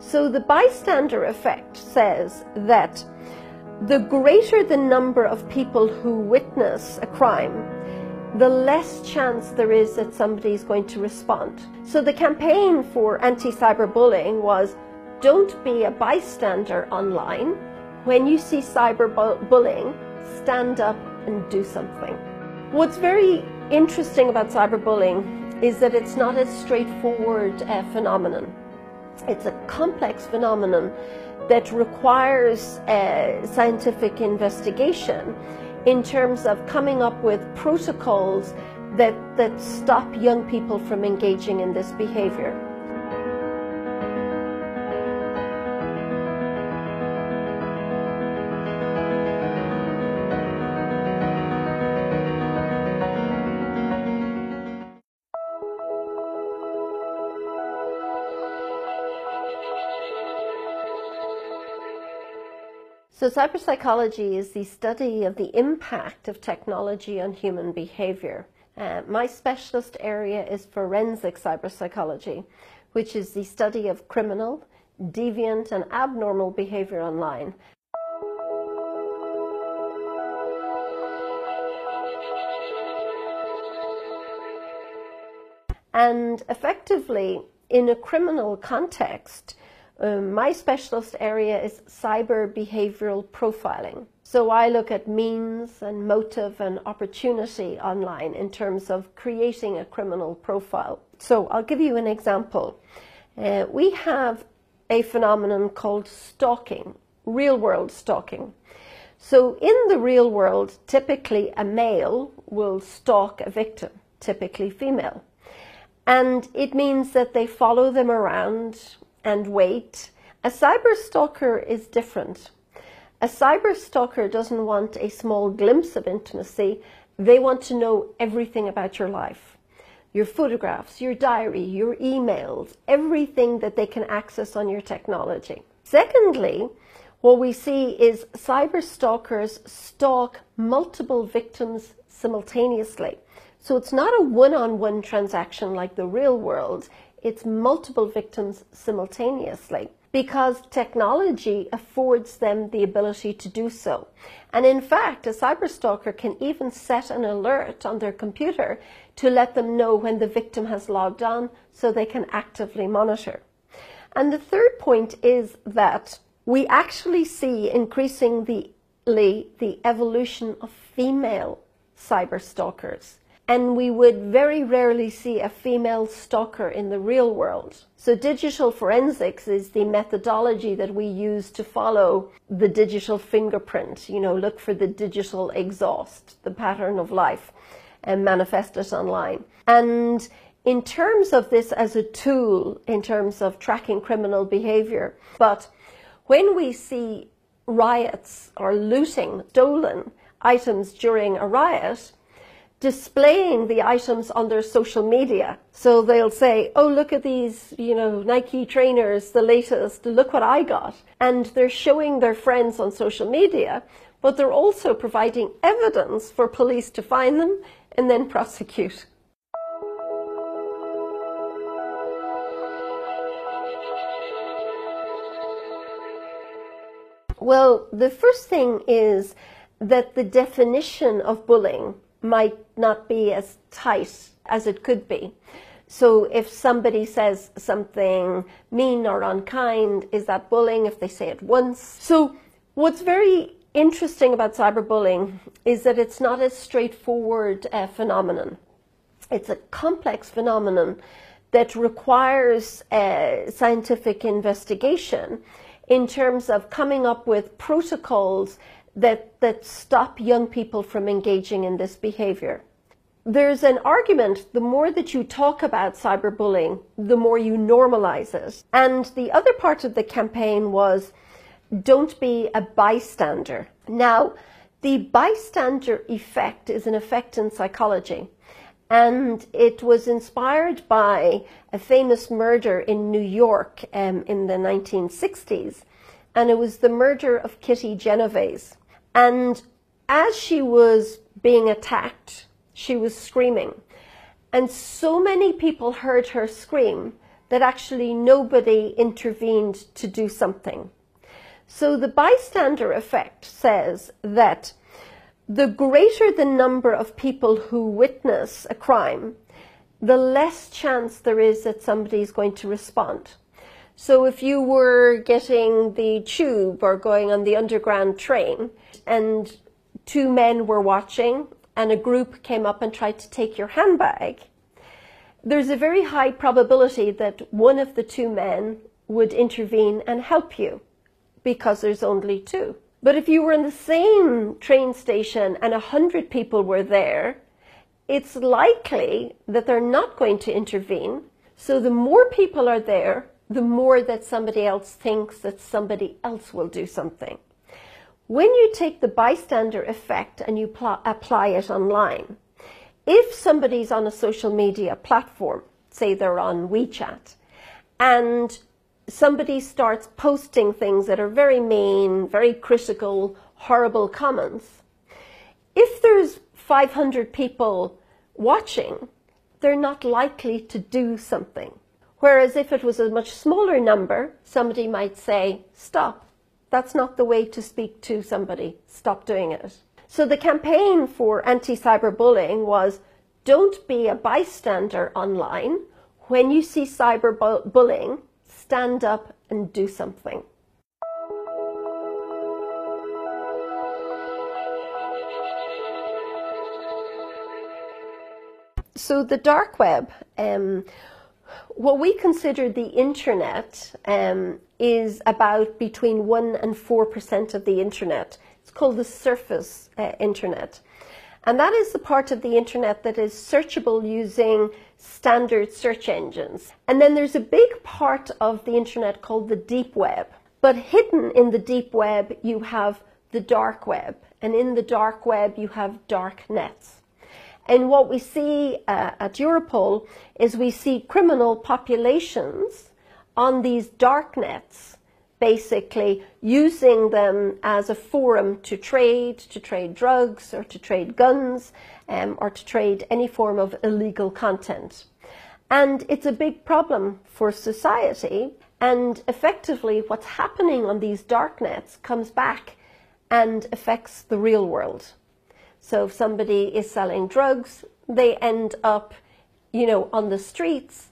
So the bystander effect says that the greater the number of people who witness a crime, the less chance there is that somebody is going to respond. So the campaign for anti-cyberbullying was don't be a bystander online. When you see cyberbullying, stand up and do something. What's very interesting about cyberbullying is that it's not a straightforward uh, phenomenon. It's a complex phenomenon that requires scientific investigation in terms of coming up with protocols that, that stop young people from engaging in this behavior. So, cyberpsychology is the study of the impact of technology on human behavior. Uh, my specialist area is forensic cyberpsychology, which is the study of criminal, deviant, and abnormal behavior online. And effectively, in a criminal context, um, my specialist area is cyber behavioral profiling. So I look at means and motive and opportunity online in terms of creating a criminal profile. So I'll give you an example. Uh, we have a phenomenon called stalking, real world stalking. So in the real world, typically a male will stalk a victim, typically female. And it means that they follow them around and wait. A cyber stalker is different. A cyber stalker doesn't want a small glimpse of intimacy. They want to know everything about your life. Your photographs, your diary, your emails, everything that they can access on your technology. Secondly, what we see is cyber stalkers stalk multiple victims simultaneously. So it's not a one on one transaction like the real world it's multiple victims simultaneously because technology affords them the ability to do so. And in fact, a cyberstalker can even set an alert on their computer to let them know when the victim has logged on so they can actively monitor. And the third point is that we actually see increasingly the evolution of female cyberstalkers and we would very rarely see a female stalker in the real world. So digital forensics is the methodology that we use to follow the digital fingerprint, you know, look for the digital exhaust, the pattern of life, and manifest it online. And in terms of this as a tool, in terms of tracking criminal behavior, but when we see riots or looting, stolen items during a riot, displaying the items on their social media. So they'll say, oh, look at these, you know, Nike trainers, the latest, look what I got. And they're showing their friends on social media, but they're also providing evidence for police to find them and then prosecute. Well, the first thing is that the definition of bullying might not be as tight as it could be. So if somebody says something mean or unkind, is that bullying if they say it once? So what's very interesting about cyberbullying is that it's not a straightforward uh, phenomenon. It's a complex phenomenon that requires uh, scientific investigation in terms of coming up with protocols that, that stop young people from engaging in this behavior. There's an argument the more that you talk about cyberbullying, the more you normalize it. And the other part of the campaign was don't be a bystander. Now, the bystander effect is an effect in psychology. And it was inspired by a famous murder in New York um, in the 1960s. And it was the murder of Kitty Genovese. And as she was being attacked, she was screaming. And so many people heard her scream that actually nobody intervened to do something. So the bystander effect says that the greater the number of people who witness a crime, the less chance there is that somebody is going to respond. So if you were getting the tube or going on the underground train and two men were watching and a group came up and tried to take your handbag, there's a very high probability that one of the two men would intervene and help you because there's only two. But if you were in the same train station and a hundred people were there, it's likely that they're not going to intervene. So the more people are there, the more that somebody else thinks that somebody else will do something. When you take the bystander effect and you pl- apply it online, if somebody's on a social media platform, say they're on WeChat, and somebody starts posting things that are very mean, very critical, horrible comments, if there's 500 people watching, they're not likely to do something. Whereas if it was a much smaller number, somebody might say, stop. That's not the way to speak to somebody. Stop doing it. So the campaign for anti-cyberbullying was don't be a bystander online. When you see cyberbullying, stand up and do something. So the dark web, um, what we consider the internet um, is about between 1 and 4% of the internet. It's called the surface uh, internet. And that is the part of the internet that is searchable using standard search engines. And then there's a big part of the internet called the deep web. But hidden in the deep web, you have the dark web. And in the dark web, you have dark nets. And what we see uh, at Europol is we see criminal populations on these dark nets, basically using them as a forum to trade, to trade drugs or to trade guns um, or to trade any form of illegal content. And it's a big problem for society. And effectively, what's happening on these dark nets comes back and affects the real world. So if somebody is selling drugs, they end up, you know, on the streets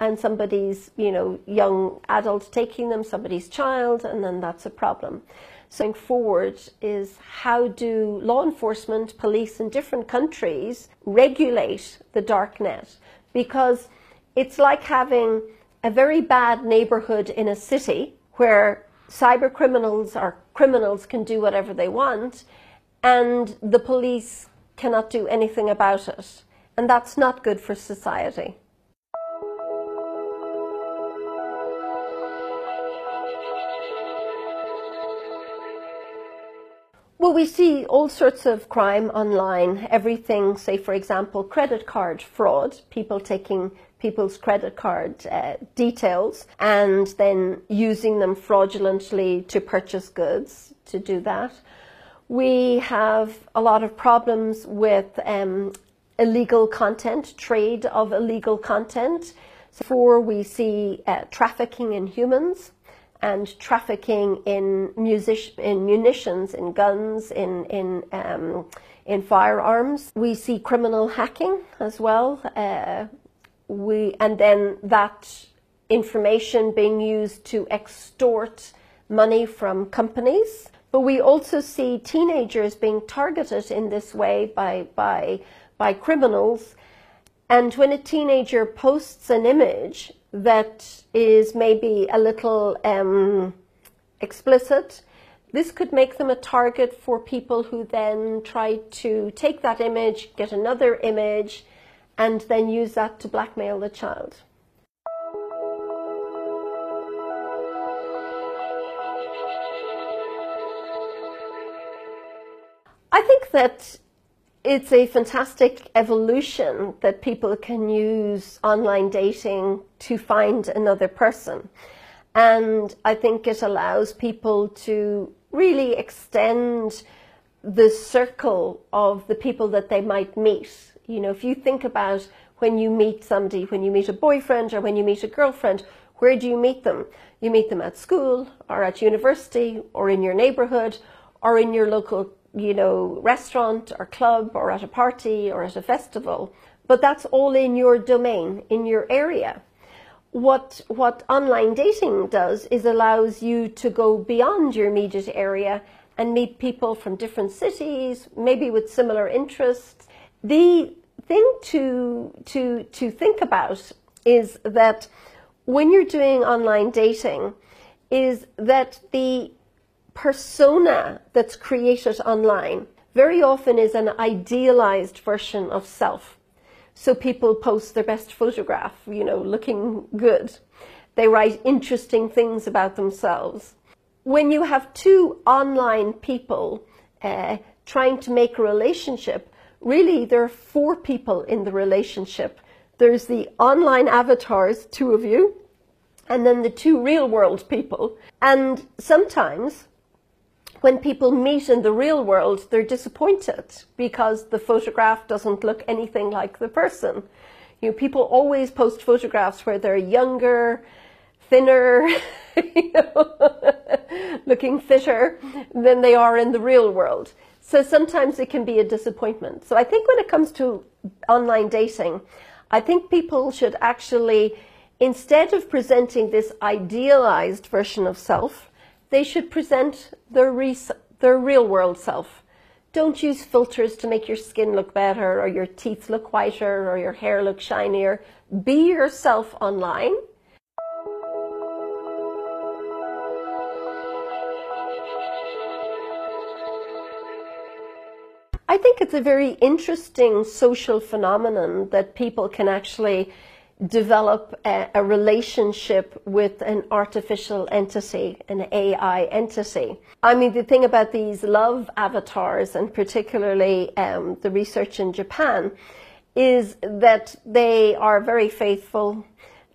and somebody's, you know, young adult taking them, somebody's child, and then that's a problem. So going forward is how do law enforcement, police in different countries regulate the dark net? Because it's like having a very bad neighborhood in a city where cyber criminals or criminals can do whatever they want and the police cannot do anything about it. And that's not good for society. Well, we see all sorts of crime online. Everything, say, for example, credit card fraud, people taking people's credit card uh, details and then using them fraudulently to purchase goods to do that. We have a lot of problems with um, illegal content, trade of illegal content. So for we see uh, trafficking in humans and trafficking in music, in munitions, in guns, in in um, in firearms. We see criminal hacking as well. Uh, we and then that information being used to extort money from companies. But we also see teenagers being targeted in this way by, by, by criminals. And when a teenager posts an image that is maybe a little um, explicit, this could make them a target for people who then try to take that image, get another image, and then use that to blackmail the child. I think that it's a fantastic evolution that people can use online dating to find another person. And I think it allows people to really extend the circle of the people that they might meet. You know, if you think about when you meet somebody, when you meet a boyfriend or when you meet a girlfriend, where do you meet them? You meet them at school or at university or in your neighborhood or in your local, you know, restaurant or club or at a party or at a festival. But that's all in your domain, in your area. What, what online dating does is allows you to go beyond your immediate area and meet people from different cities, maybe with similar interests. The thing to, to, to think about is that when you're doing online dating is that the persona that's created online very often is an idealized version of self. So people post their best photograph, you know, looking good. They write interesting things about themselves. When you have two online people uh, trying to make a relationship, really there are four people in the relationship there's the online avatars, two of you, and then the two real world people. And sometimes when people meet in the real world, they're disappointed because the photograph doesn't look anything like the person. You know, people always post photographs where they're younger, thinner, know, looking fitter than they are in the real world. So sometimes it can be a disappointment. So I think when it comes to online dating, I think people should actually, instead of presenting this idealized version of self, they should present their, re- their real world self. Don't use filters to make your skin look better or your teeth look whiter or your hair look shinier. Be yourself online I think it's a very interesting social phenomenon that people can actually develop a, a, relationship with an artificial entity, an AI entity. I mean, the thing about these love avatars, and particularly um, the research in Japan, is that they are very faithful,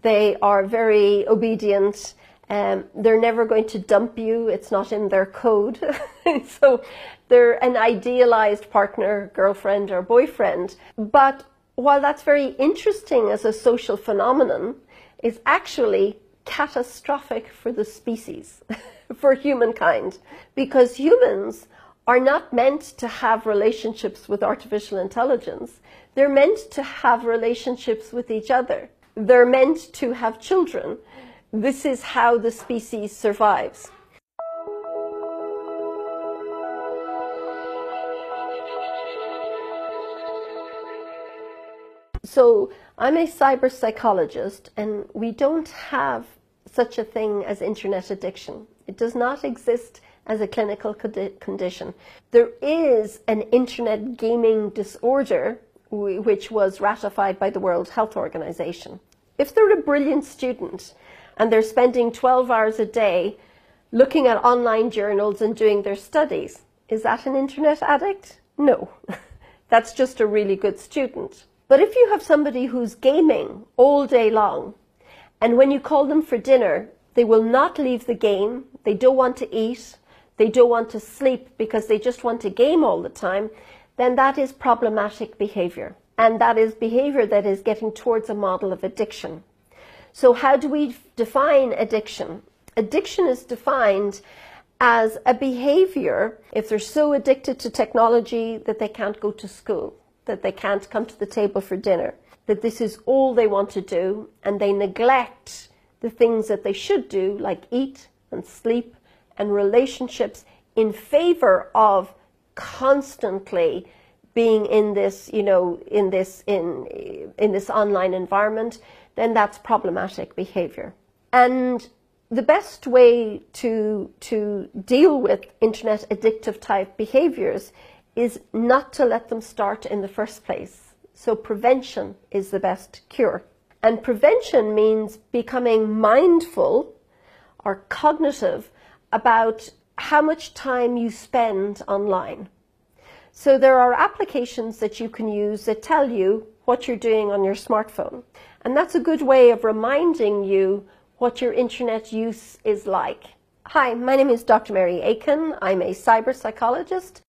they are very obedient, um, they're never going to dump you. It's not in their code. so they're an idealized partner, girlfriend, or boyfriend. But while that's very interesting as a social phenomenon, it's actually catastrophic for the species, for humankind, because humans are not meant to have relationships with artificial intelligence. They're meant to have relationships with each other. They're meant to have children. This is how the species survives. So I'm a cyber psychologist, and we don't have such a thing as internet addiction. It does not exist as a clinical condition. There is an internet gaming disorder which was ratified by the World Health Organization. If they're a brilliant student and they're spending 12 hours a day looking at online journals and doing their studies. Is that an internet addict? No. That's just a really good student. But if you have somebody who's gaming all day long, and when you call them for dinner, they will not leave the game, they don't want to eat, they don't want to sleep because they just want to game all the time, then that is problematic behavior. And that is behavior that is getting towards a model of addiction. So, how do we define addiction? Addiction is defined as a behavior if they're so addicted to technology that they can't go to school, that they can't come to the table for dinner, that this is all they want to do, and they neglect the things that they should do, like eat and sleep and relationships, in favor of constantly being in this, you know, in this in in this online environment then that's problematic behavior. And the best way to, to deal with internet addictive type behaviors is not to let them start in the first place. So prevention is the best cure. And prevention means becoming mindful or cognitive about how much time you spend online. So there are applications that you can use that tell you what you're doing on your smartphone. And that's a good way of reminding you what your internet use is like. Hi, my name is Dr. Mary Aiken. I'm a cyber psychologist